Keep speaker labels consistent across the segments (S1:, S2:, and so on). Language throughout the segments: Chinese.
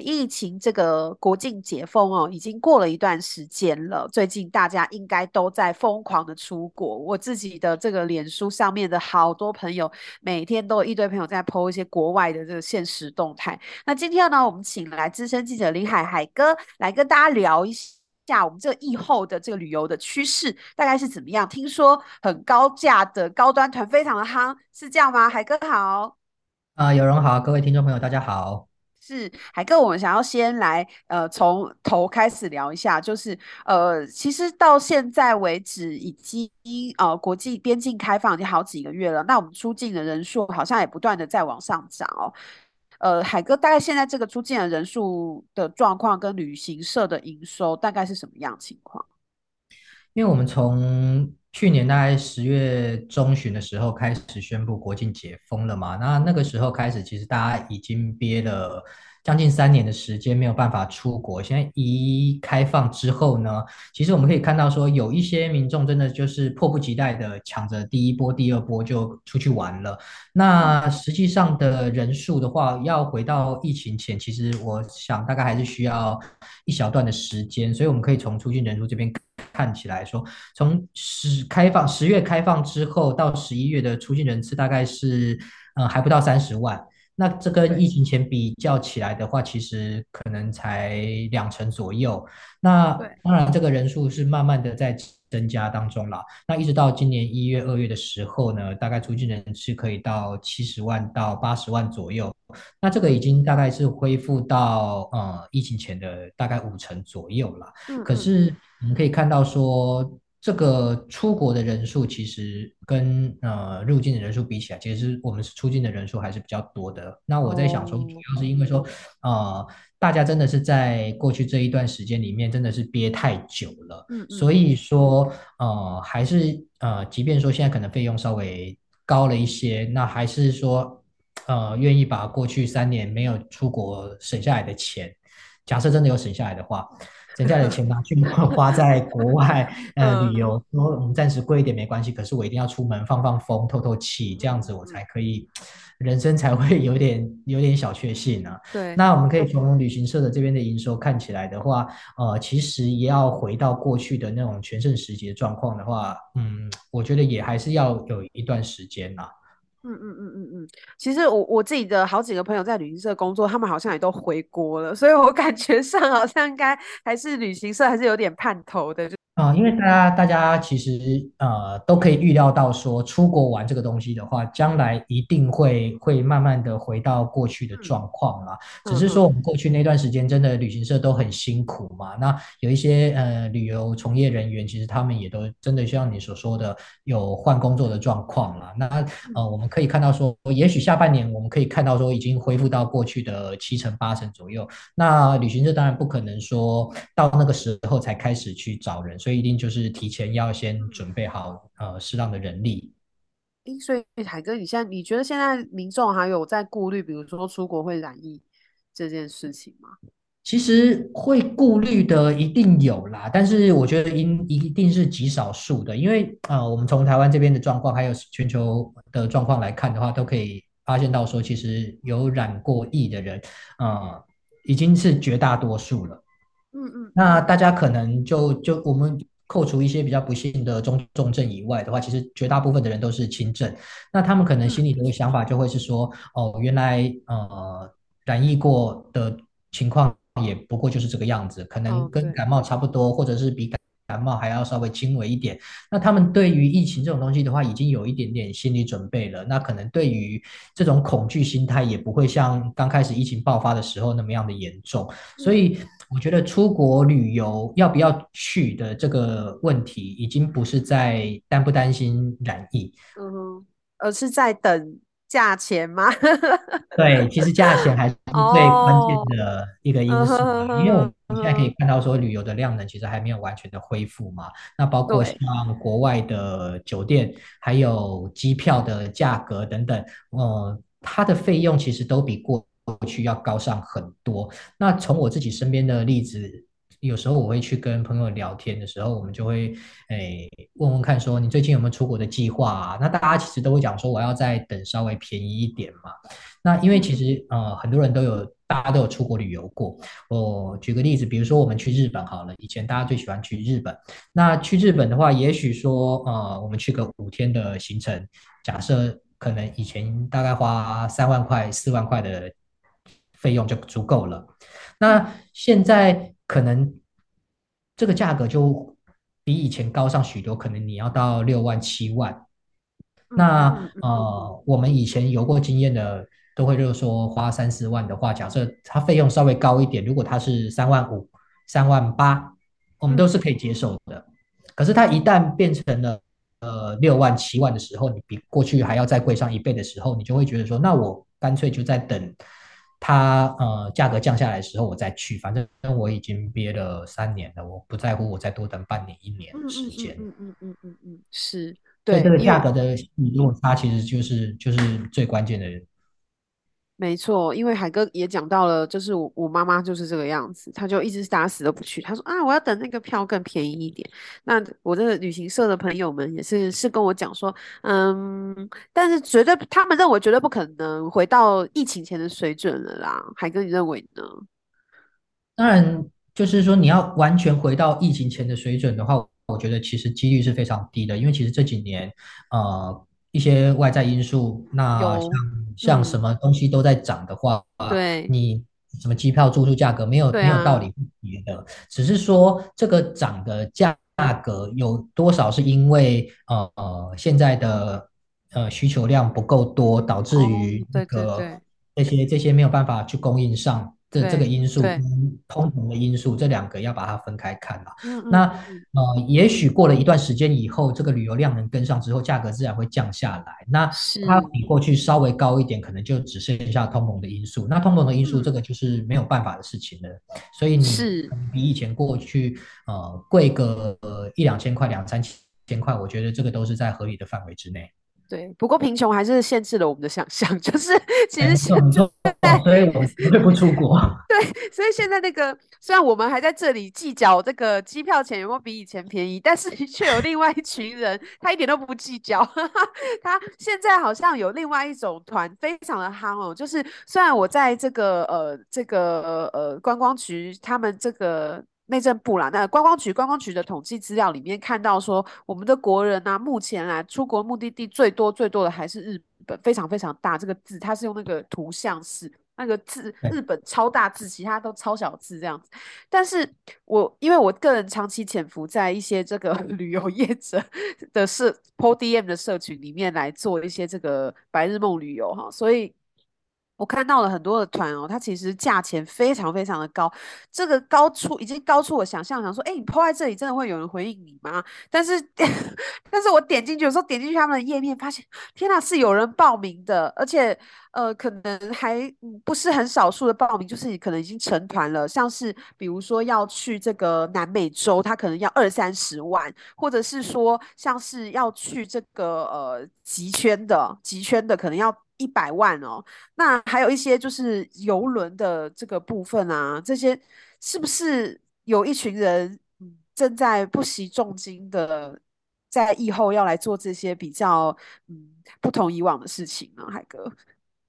S1: 疫情这个国境解封哦，已经过了一段时间了。最近大家应该都在疯狂的出国。我自己的这个脸书上面的好多朋友，每天都有一堆朋友在 po 一些国外的这个现实动态。那今天呢，我们请来资深记者林海海哥来跟大家聊一下我们这个疫后的这个旅游的趋势大概是怎么样。听说很高价的高端团非常的夯，是这样吗？海哥好。
S2: 啊、呃，有容好，各位听众朋友大家好。
S1: 是海哥，我们想要先来呃从头开始聊一下，就是呃其实到现在为止已经呃国际边境开放已经好几个月了，那我们出境的人数好像也不断的在往上涨哦。呃，海哥，大概现在这个出境的人数的状况跟旅行社的营收大概是什么样情况？
S2: 因为我们从去年大概十月中旬的时候开始宣布国境解封了嘛，那那个时候开始，其实大家已经憋了将近三年的时间没有办法出国。现在一开放之后呢，其实我们可以看到说，有一些民众真的就是迫不及待的抢着第一波、第二波就出去玩了。那实际上的人数的话，要回到疫情前，其实我想大概还是需要一小段的时间。所以我们可以从出境人数这边。看起来说，从十开放十月开放之后到十一月的出境人次大概是，呃，还不到三十万。那这跟疫情前比较起来的话，其实可能才两成左右。那当然，这个人数是慢慢的在增加当中了。那一直到今年一月、二月的时候呢，大概出境人次可以到七十万到八十万左右。那这个已经大概是恢复到呃疫情前的大概五成左右了。可是我们可以看到说。这个出国的人数其实跟呃入境的人数比起来，其实我们是出境的人数还是比较多的。那我在想说，主要是因为说，呃，大家真的是在过去这一段时间里面真的是憋太久了，嗯，所以说呃还是呃，即便说现在可能费用稍微高了一些，那还是说呃愿意把过去三年没有出国省下来的钱，假设真的有省下来的话。省下的钱拿去花在国外 呃旅游，说我们暂时贵一点没关系，可是我一定要出门放放风、透透气，这样子我才可以，人生才会有点 有点小确幸啊。对，那我们可以从旅行社的这边的营收看起来的话，呃，其实也要回到过去的那种全盛时期的状况的话，嗯，我觉得也还是要有一段时间呐。
S1: 嗯嗯嗯嗯嗯，其实我我自己的好几个朋友在旅行社工作，他们好像也都回国了，所以我感觉上好像应该还是旅行社还是有点盼头的。
S2: 就啊、呃，因为大家大家其实呃都可以预料到说，出国玩这个东西的话，将来一定会会慢慢的回到过去的状况啦。嗯、只是说我们过去那段时间真的旅行社都很辛苦嘛，那有一些呃旅游从业人员，其实他们也都真的像你所说的有换工作的状况啦。那呃我们可以看到说，也许下半年我们可以看到说已经恢复到过去的七成八成左右。那旅行社当然不可能说到那个时候才开始去找人。所以一定就是提前要先准备好呃适当的人力。
S1: 所以海哥，你现在你觉得现在民众还有在顾虑，比如说出国会染疫这件事情吗？
S2: 其实会顾虑的一定有啦，但是我觉得应一定是极少数的，因为呃我们从台湾这边的状况还有全球的状况来看的话，都可以发现到说，其实有染过疫的人，呃已经是绝大多数了。嗯嗯，那大家可能就就我们扣除一些比较不幸的中重症以外的话，其实绝大部分的人都是轻症。那他们可能心里的想法就会是说，哦，原来呃染疫过的情况也不过就是这个样子，可能跟感冒差不多，或者是比感感冒还要稍微轻微一点，那他们对于疫情这种东西的话，已经有一点点心理准备了。那可能对于这种恐惧心态，也不会像刚开始疫情爆发的时候那么样的严重。所以我觉得出国旅游要不要去的这个问题，已经不是在担不担心染疫，
S1: 嗯，而是在等。价钱吗？
S2: 对，其实价钱还是最关键的一个因素，oh, 因为我们现在可以看到说旅游的量能其实还没有完全的恢复嘛。那包括像国外的酒店，还有机票的价格等等，呃，它的费用其实都比过去要高上很多。那从我自己身边的例子，有时候我会去跟朋友聊天的时候，我们就会诶、哎、问问看，说你最近有没有出国的计划啊？那大家其实都会讲说，我要再等稍微便宜一点嘛。那因为其实呃很多人都有，大家都有出国旅游过。我举个例子，比如说我们去日本好了，以前大家最喜欢去日本。那去日本的话，也许说呃我们去个五天的行程，假设可能以前大概花三万块、四万块的费用就足够了。那现在可能这个价格就比以前高上许多，可能你要到六万、七万。那呃我们以前有过经验的。都会就是说花三四万的话，假设它费用稍微高一点，如果它是三万五、三万八，我们都是可以接受的。可是它一旦变成了呃六万、七万的时候，你比过去还要再贵上一倍的时候，你就会觉得说，那我干脆就在等它呃价格降下来的时候我再去，反正我已经憋了三年了，我不在乎我再多等半年、一年的时间。
S1: 嗯嗯嗯嗯嗯，是对
S2: 这个价格的落差其实就是就是最关键的。
S1: 没错，因为海哥也讲到了，就是我我妈妈就是这个样子，她就一直打死都不去。她说啊，我要等那个票更便宜一点。那我这个旅行社的朋友们也是是跟我讲说，嗯，但是绝对他们认为绝对不可能回到疫情前的水准了啦。海哥，你认为呢？
S2: 当然，就是说你要完全回到疫情前的水准的话，我觉得其实几率是非常低的，因为其实这几年呃一些外在因素，那像。像什么东西都在涨的话，
S1: 嗯、对，
S2: 你什么机票、住宿价格没有、啊、没有道理的，只是说这个涨的价格有多少是因为呃呃现在的呃需求量不够多，导致于那个这些这些没有办法去供应上。这这个因素跟通膨的因素，这两个要把它分开看了。那呃，也许过了一段时间以后，这个旅游量能跟上之后，价格自然会降下来。那它比过去稍微高一点，可能就只剩下通膨的因素。那通膨的因素，这个就是没有办法的事情了。所以你比以前过去呃贵个一两千块、两三千块，我觉得这个都是在合理的范围之内。
S1: 对，不过贫穷还是限制了我们的想象，就是其实现
S2: 在，所以我绝对不出国。
S1: 对，所以现在那个虽然我们还在这里计较这个机票钱有没有比以前便宜，但是 却有另外一群人，他一点都不计较。他现在好像有另外一种团非常的夯哦，就是虽然我在这个呃这个呃观光局他们这个。内政部啦，那观光局观光局的统计资料里面看到说，我们的国人呢、啊，目前来出国目的地最多最多的还是日本，非常非常大。这个字它是用那个图像式，那个字日本超大字，其他都超小字这样子。但是我因为我个人长期潜伏在一些这个 旅游业者的社 PODM 的社群里面来做一些这个白日梦旅游哈，所以。我看到了很多的团哦，它其实价钱非常非常的高，这个高出已经高出我想象，想说，哎，你抛在这里，真的会有人回应你吗？但是，但是我点进去，有时候点进去他们的页面，发现，天哪，是有人报名的，而且，呃，可能还不是很少数的报名，就是你可能已经成团了，像是比如说要去这个南美洲，他可能要二三十万，或者是说像是要去这个呃极圈的极圈的，可能要。一百万哦，那还有一些就是游轮的这个部分啊，这些是不是有一群人正在不惜重金的在疫后要来做这些比较嗯不同以往的事情呢？海哥，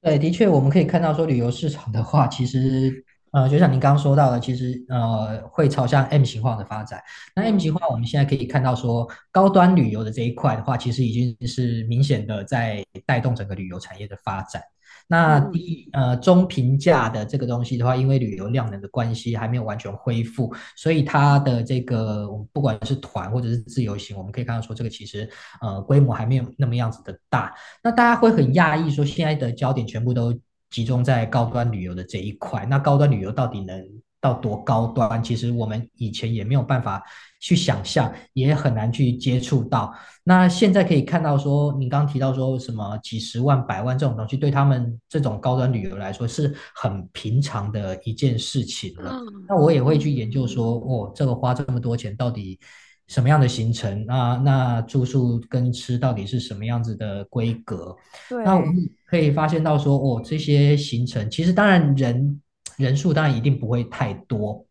S2: 对，的确我们可以看到说旅游市场的话，其实。呃，就像您刚刚说到的，其实呃会朝向 M 型化的发展。那 M 型化，我们现在可以看到说，高端旅游的这一块的话，其实已经是明显的在带动整个旅游产业的发展。那低呃中平价的这个东西的话，因为旅游量能的关系还没有完全恢复，所以它的这个不管是团或者是自由行，我们可以看到说这个其实呃规模还没有那么样子的大。那大家会很讶异说，现在的焦点全部都。集中在高端旅游的这一块，那高端旅游到底能到多高端？其实我们以前也没有办法去想象，也很难去接触到。那现在可以看到说，你刚刚提到说什么几十万、百万这种东西，对他们这种高端旅游来说是很平常的一件事情了。那我也会去研究说，哦，这个花这么多钱到底什么样的行程？那那住宿跟吃到底是什么样子的规格？
S1: 对，
S2: 那我们可以发现到说，哦，这些行程其实当然人人数当然一定不会太多，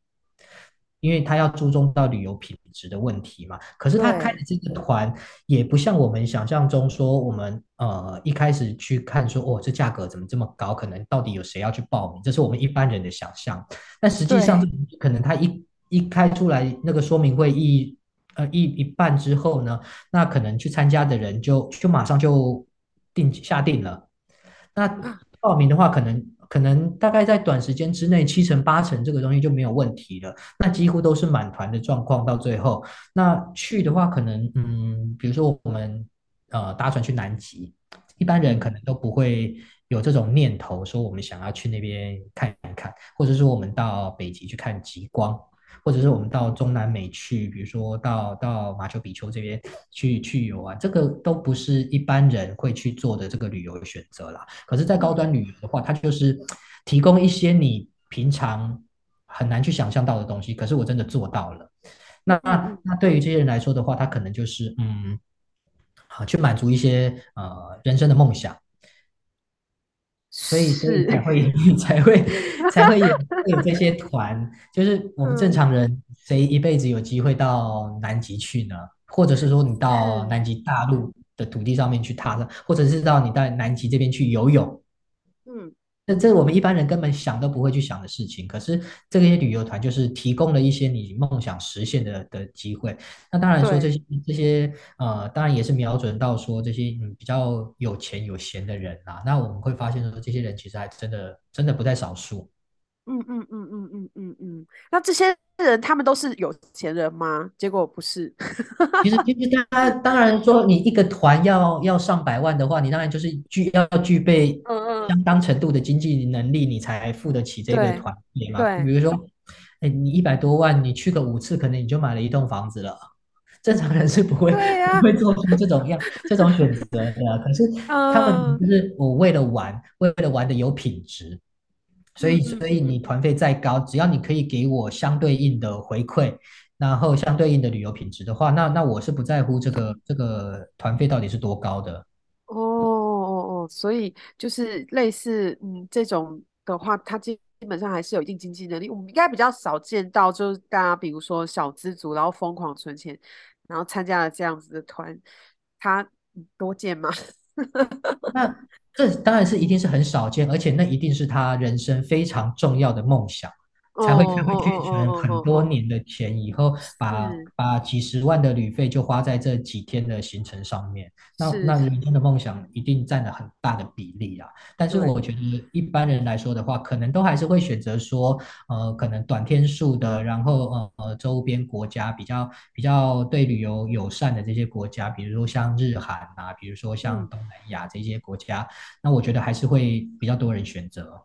S2: 因为他要注重到旅游品质的问题嘛。可是他开的这个团也不像我们想象中说，我们呃一开始去看说，哦，这价格怎么这么高？可能到底有谁要去报名？这是我们一般人的想象。但实际上，可能他一一开出来那个说明会一。呃，一一半之后呢，那可能去参加的人就就马上就定下定了。那报名的话，可能可能大概在短时间之内，七成八成这个东西就没有问题了。那几乎都是满团的状况，到最后那去的话，可能嗯，比如说我们呃搭船去南极，一般人可能都不会有这种念头，说我们想要去那边看一看，或者说我们到北极去看极光。或者是我们到中南美去，比如说到到马丘比丘这边去去游玩，这个都不是一般人会去做的这个旅游选择啦。可是，在高端旅游的话，它就是提供一些你平常很难去想象到的东西。可是我真的做到了。那那那对于这些人来说的话，他可能就是嗯，好去满足一些呃人生的梦想。所以，所以才会才会才会有 有这些团，就是我们正常人谁一辈子有机会到南极去呢？或者是说你到南极大陆的土地上面去踏上，或者是到你到南极这边去游泳，这是我们一般人根本想都不会去想的事情，可是这些旅游团就是提供了一些你梦想实现的的机会。那当然说这些这些呃，当然也是瞄准到说这些嗯比较有钱有闲的人啊。那我们会发现说这些人其实还真的真的不在少数。
S1: 嗯嗯嗯嗯嗯嗯嗯，那这些人他们都是有钱人吗？结果不是。
S2: 其实其实他当然说你一个团要要上百万的话，你当然就是具要具备相当程度的经济能力，你才付得起这个团费嘛。对。比如说，哎，你一百多万，你去个五次，可能你就买了一栋房子了。正常人是不会、啊、不会做出这种样这种选择的。可是 他们就是我为了玩，为了玩的有品质。所以，所以你团费再高，只要你可以给我相对应的回馈，然后相对应的旅游品质的话，那那我是不在乎这个这个团费到底是多高的。
S1: 哦哦哦，所以就是类似嗯这种的话，它基基本上还是有一定经济能力。我们应该比较少见到，就是大家比如说小资族，然后疯狂存钱，然后参加了这样子的团，他多见吗？
S2: 那。这当然是一定是很少见，而且那一定是他人生非常重要的梦想。才会才会去存很多年的钱，以后把把几十万的旅费就花在这几天的行程上面。那那人生的梦想一定占了很大的比例啊。但是我觉得一般人来说的话，可能都还是会选择说，呃，可能短天数的，然后呃呃周边国家比较比较对旅游友善的这些国家，比如说像日韩啊，比如说像东南亚这些国家，那我觉得还是会比较多人选择。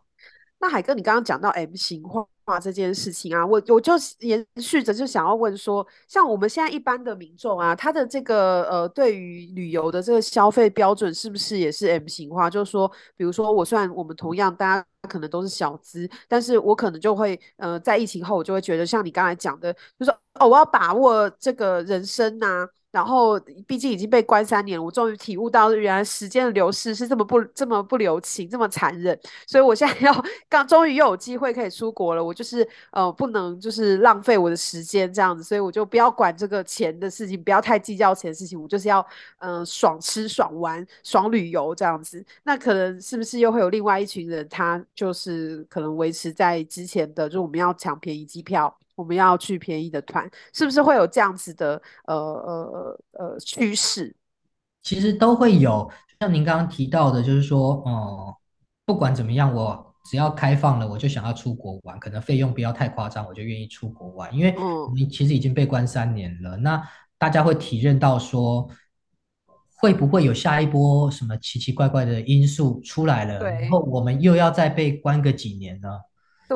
S1: 那海哥，你刚刚讲到 M 型化这件事情啊，我我就延续着就想要问说，像我们现在一般的民众啊，他的这个呃，对于旅游的这个消费标准是不是也是 M 型化？就是说，比如说我虽然我们同样大家可能都是小资，但是我可能就会呃，在疫情后我就会觉得，像你刚才讲的，就是哦，我要把握这个人生呐、然后，毕竟已经被关三年了，我终于体悟到，原来时间的流逝是这么不这么不留情，这么残忍。所以我现在 要刚终于又有机会可以出国了，我就是呃不能就是浪费我的时间这样子，所以我就不要管这个钱的事情，不要太计较钱的事情，我就是要嗯、爽吃爽玩爽旅游这样子。那可能是不是又会有另外一群人，他就是可能维持在之前的，就我们要抢便宜机票。我们要去便宜的团，是不是会有这样子的呃呃呃趋势？
S2: 其实都会有，像您刚刚提到的，就是说，哦、呃，不管怎么样，我只要开放了，我就想要出国玩，可能费用不要太夸张，我就愿意出国玩，因为你其实已经被关三年了，嗯、那大家会体认到说，会不会有下一波什么奇奇怪怪的因素出来了，然后我们又要再被关个几年呢？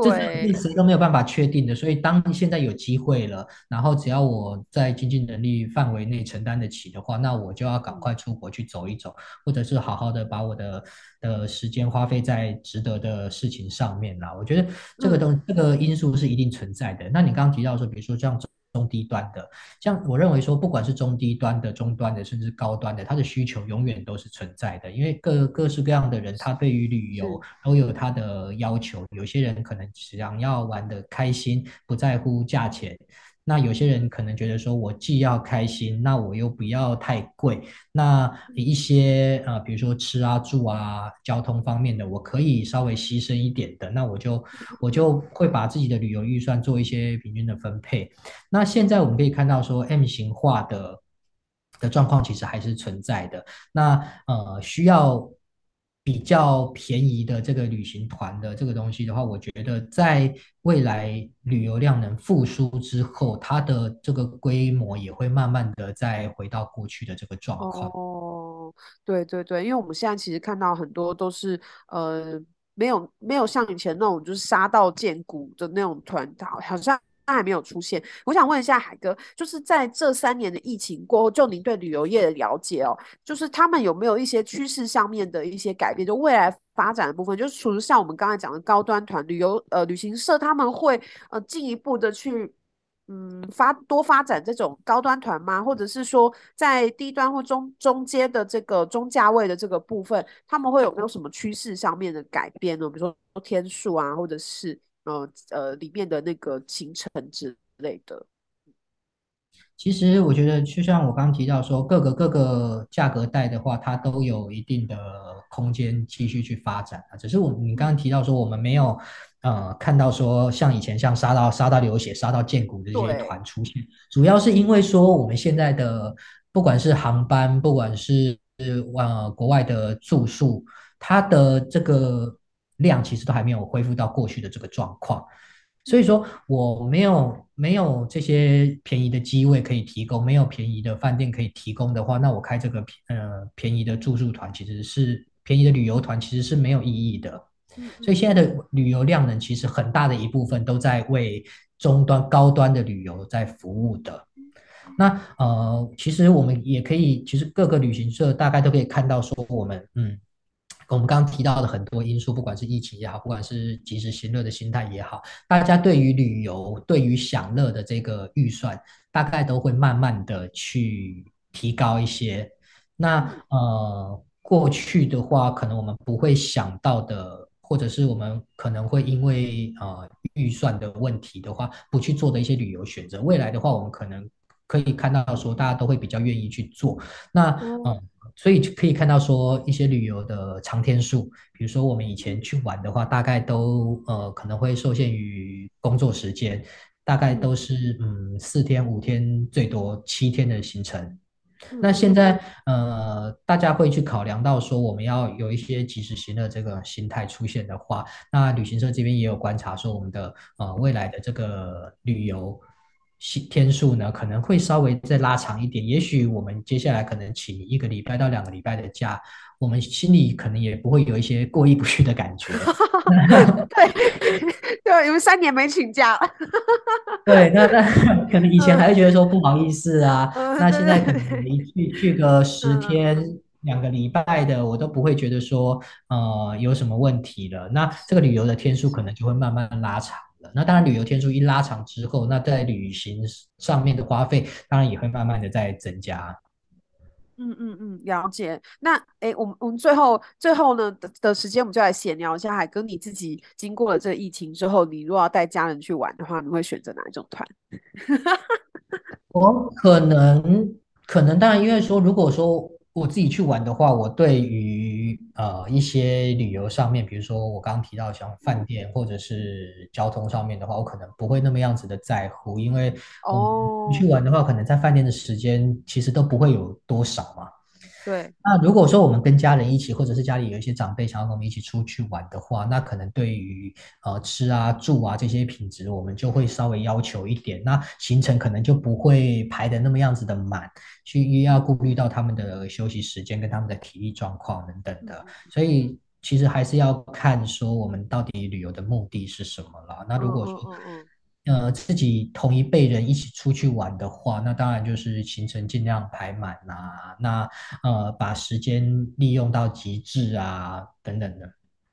S2: 这是谁都没有办法确定的，所以当现在有机会了，然后只要我在经济能力范围内承担得起的话，那我就要赶快出国去走一走，或者是好好的把我的的时间花费在值得的事情上面啦。我觉得这个东、嗯、这个因素是一定存在的。那你刚刚提到说，比如说像中低端的。像我认为说，不管是中低端的、中端的，甚至高端的，它的需求永远都是存在的。因为各各式各样的人，他对于旅游都有他的要求。有些人可能想要玩的开心，不在乎价钱。那有些人可能觉得说，我既要开心，那我又不要太贵。那一些呃，比如说吃啊、住啊、交通方面的，我可以稍微牺牲一点的，那我就我就会把自己的旅游预算做一些平均的分配。那现在我们可以看到说，M 型化的的状况其实还是存在的。那呃，需要。比较便宜的这个旅行团的这个东西的话，我觉得在未来旅游量能复苏之后，它的这个规模也会慢慢的再回到过去的这个状况。
S1: 哦，对对对，因为我们现在其实看到很多都是呃，没有没有像以前那种就是杀到见骨的那种团，好像。他还没有出现，我想问一下海哥，就是在这三年的疫情过后，就您对旅游业的了解哦，就是他们有没有一些趋势上面的一些改变？就未来发展的部分，就是除了像我们刚才讲的高端团旅游，呃，旅行社他们会呃进一步的去嗯发多发展这种高端团吗？或者是说在低端或中中阶的这个中价位的这个部分，他们会有没有什么趋势上面的改变呢？比如说天数啊，或者是？呃呃，里面的那个行程之类的，
S2: 其实我觉得，就像我刚刚提到说，各个各个价格带的话，它都有一定的空间继续去发展啊。只是我你刚刚提到说，我们没有呃看到说像以前像杀到杀到流血、杀到见骨的这些团出现，主要是因为说我们现在的不管是航班，不管是呃国外的住宿，它的这个。量其实都还没有恢复到过去的这个状况，所以说我没有没有这些便宜的机位可以提供，没有便宜的饭店可以提供的话，那我开这个呃便宜的住宿团其实是便宜的旅游团其实是没有意义的。所以现在的旅游量呢，其实很大的一部分都在为中端高端的旅游在服务的。那呃，其实我们也可以，其实各个旅行社大概都可以看到说我们嗯。我们刚刚提到的很多因素，不管是疫情也好，不管是及时行乐的心态也好，大家对于旅游、对于享乐的这个预算，大概都会慢慢的去提高一些。那呃，过去的话，可能我们不会想到的，或者是我们可能会因为呃预算的问题的话，不去做的一些旅游选择，未来的话，我们可能可以看到说，大家都会比较愿意去做。那嗯。所以就可以看到说一些旅游的长天数，比如说我们以前去玩的话，大概都呃可能会受限于工作时间，大概都是嗯四天五天最多七天的行程。那现在呃大家会去考量到说我们要有一些及时行的这个心态出现的话，那旅行社这边也有观察说我们的呃未来的这个旅游。天数呢可能会稍微再拉长一点，也许我们接下来可能请一个礼拜到两个礼拜的假，我们心里可能也不会有一些过意不去的感觉。
S1: 对 对，因为三年没请假。
S2: 对，那那可能以前还会觉得说不好意思啊，那现在可能一去去个十天、两个礼拜的，我都不会觉得说呃有什么问题了。那这个旅游的天数可能就会慢慢拉长。那当然，旅游天数一拉长之后，那在旅行上面的花费当然也会慢慢的在增加。
S1: 嗯嗯嗯，了解。那诶，我们我们最后最后呢的的时间，我们就来闲聊一下。海哥，你自己经过了这个疫情之后，你如果要带家人去玩的话，你会选择哪一种团？
S2: 我可能可能当然，因为说如果说。我自己去玩的话，我对于呃一些旅游上面，比如说我刚刚提到像饭店或者是交通上面的话，我可能不会那么样子的在乎，因为哦，去玩的话，可能在饭店的时间其实都不会有多少嘛。
S1: 对，
S2: 那如果说我们跟家人一起，或者是家里有一些长辈想要跟我们一起出去玩的话，那可能对于呃吃啊住啊这些品质，我们就会稍微要求一点。那行程可能就不会排的那么样子的满，去又要顾虑到他们的休息时间跟他们的体力状况等等的。所以其实还是要看说我们到底旅游的目的是什么了。那如果说，呃，自己同一辈人一起出去玩的话，那当然就是行程尽量排满啊，那呃把时间利用到极致啊，等等的。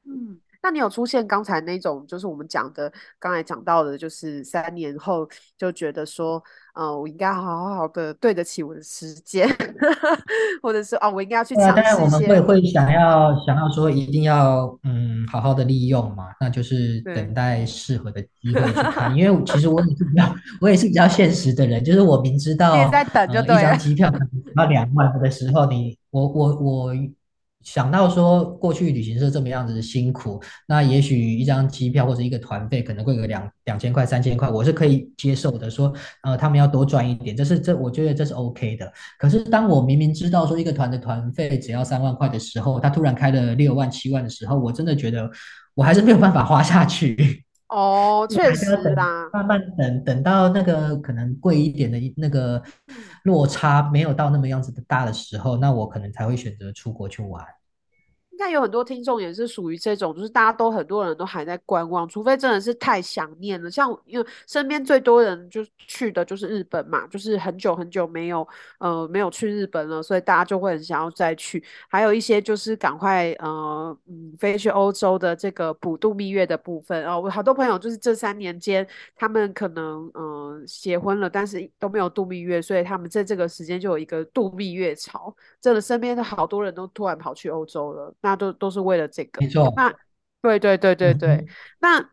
S1: 嗯，那你有出现刚才那种，就是我们讲的，刚才讲到的，就是三年后就觉得说，嗯、呃，我应该好好好的对得起我的时间，或者是哦，我应该要去尝试一些。
S2: 当然我们会会想要想要说一定要嗯好好的利用嘛，那就是等待适合的机会去看。因为其实我也是比较我也是比较现实的人，就是我明知道
S1: 在等就对了、呃、一张机票可能
S2: 要两万的时候，你我我我。想到说过去旅行社这么样子的辛苦，那也许一张机票或者一个团费可能会有两两千块、三千块，我是可以接受的。说，呃，他们要多赚一点，这是这我觉得这是 OK 的。可是当我明明知道说一个团的团费只要三万块的时候，他突然开了六万、七万的时候，我真的觉得我还是没有办法花下去。
S1: 哦，确实啦，
S2: 慢慢等等到那个可能贵一点的那个落差没有到那么样子的大的时候，那我可能才会选择出国去玩。
S1: 应该有很多听众也是属于这种，就是大家都很多人都还在观望，除非真的是太想念了。像因为身边最多人就去的就是日本嘛，就是很久很久没有呃没有去日本了，所以大家就会很想要再去。还有一些就是赶快呃嗯飞去欧洲的这个补度蜜月的部分啊，我好多朋友就是这三年间他们可能嗯、结婚了，但是都没有度蜜月，所以他们在这个时间就有一个度蜜月潮。真的身边的好多人都突然跑去欧洲了，那。那都都是为了这个，
S2: 没错。
S1: 那对对对对对，嗯、那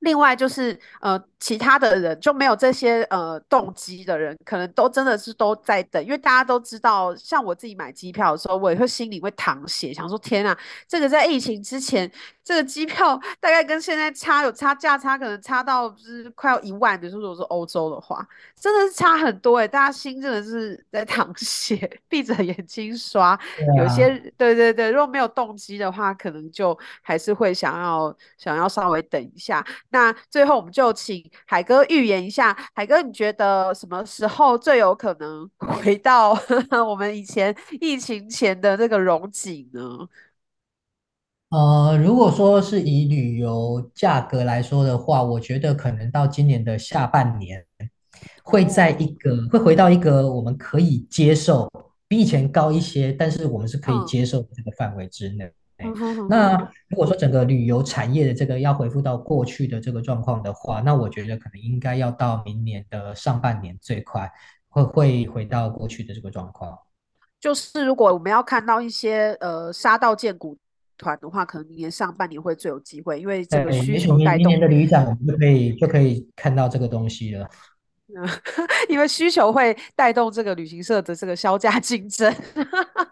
S1: 另外就是呃。其他的人就没有这些呃动机的人，可能都真的是都在等，因为大家都知道，像我自己买机票的时候，我也会心里会淌血，想说天啊，这个在疫情之前，这个机票大概跟现在差有差价差，可能差到就是快要一万，比如说如果是欧洲的话，真的是差很多诶、欸，大家心真的是在淌血，闭着眼睛刷，有些对对对，如果没有动机的话，可能就还是会想要想要稍微等一下。那最后我们就请。海哥预言一下，海哥，你觉得什么时候最有可能 回到 我们以前疫情前的那个荣景呢？
S2: 呃，如果说是以旅游价格来说的话，我觉得可能到今年的下半年，会在一个会回到一个我们可以接受，比以前高一些，但是我们是可以接受的这个范围之内。那如果说整个旅游产业的这个要恢复到过去的这个状况的话，那我觉得可能应该要到明年的上半年最快会会回到过去的这个状况。
S1: 就是如果我们要看到一些呃杀到见骨团的话，可能明年上半年会最有机会，因为这个需求带动。
S2: 明年的旅展我们就可以就可以看到这个东西了。
S1: 因为需求会带动这个旅行社的这个销价竞争。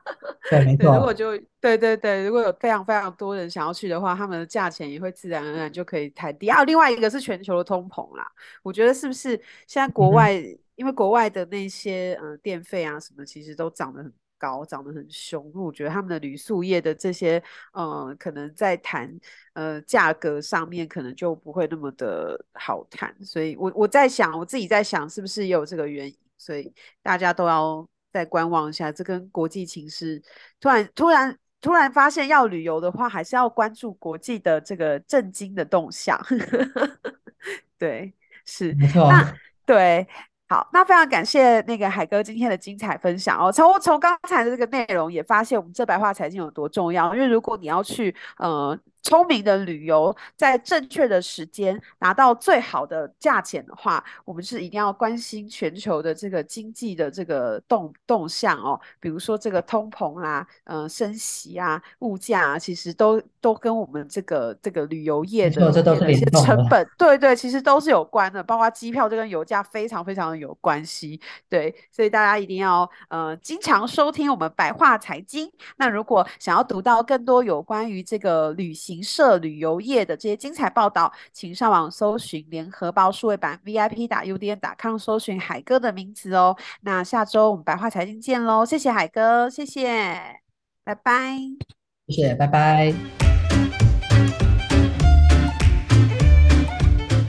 S2: 对，没错。
S1: 如果就对对对，如果有非常非常多人想要去的话，他们的价钱也会自然而然就可以抬低。啊，另外一个是全球的通膨啦，我觉得是不是现在国外，嗯、因为国外的那些呃电费啊什么，其实都涨得很高，涨得很凶。我觉得他们的旅宿业的这些呃，可能在谈呃价格上面，可能就不会那么的好谈。所以我我在想，我自己在想，是不是也有这个原因？所以大家都要。再观望一下，这跟国际情势突然突然突然发现要旅游的话，还是要关注国际的这个政经的动向。对，是
S2: 没错。
S1: 那对，好，那非常感谢那个海哥今天的精彩分享哦。从从刚才的这个内容也发现，我们这白话财经有多重要。因为如果你要去，呃。聪明的旅游，在正确的时间拿到最好的价钱的话，我们是一定要关心全球的这个经济的这个动动向哦。比如说这个通膨啦、啊，嗯、呃，升息啊，物价啊，其实都都跟我们这个这个旅游业的一些成本，对对，其实都是有关的。包括机票，这跟油价非常非常的有关系。对，所以大家一定要呃经常收听我们白话财经。那如果想要读到更多有关于这个旅行，旅行社旅游业的这些精彩报道，请上网搜寻联合报数位版 VIP 打 UDN 打 com 搜寻海哥的名字哦。那下周我们白话财经见喽，谢谢海哥，谢谢，拜拜，
S2: 谢谢，拜拜。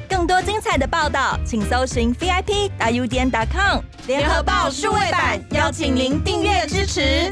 S3: 更多精彩的报道，请搜寻 VIP 打 UDN 打 com 联合报数位版，邀请您订阅支持。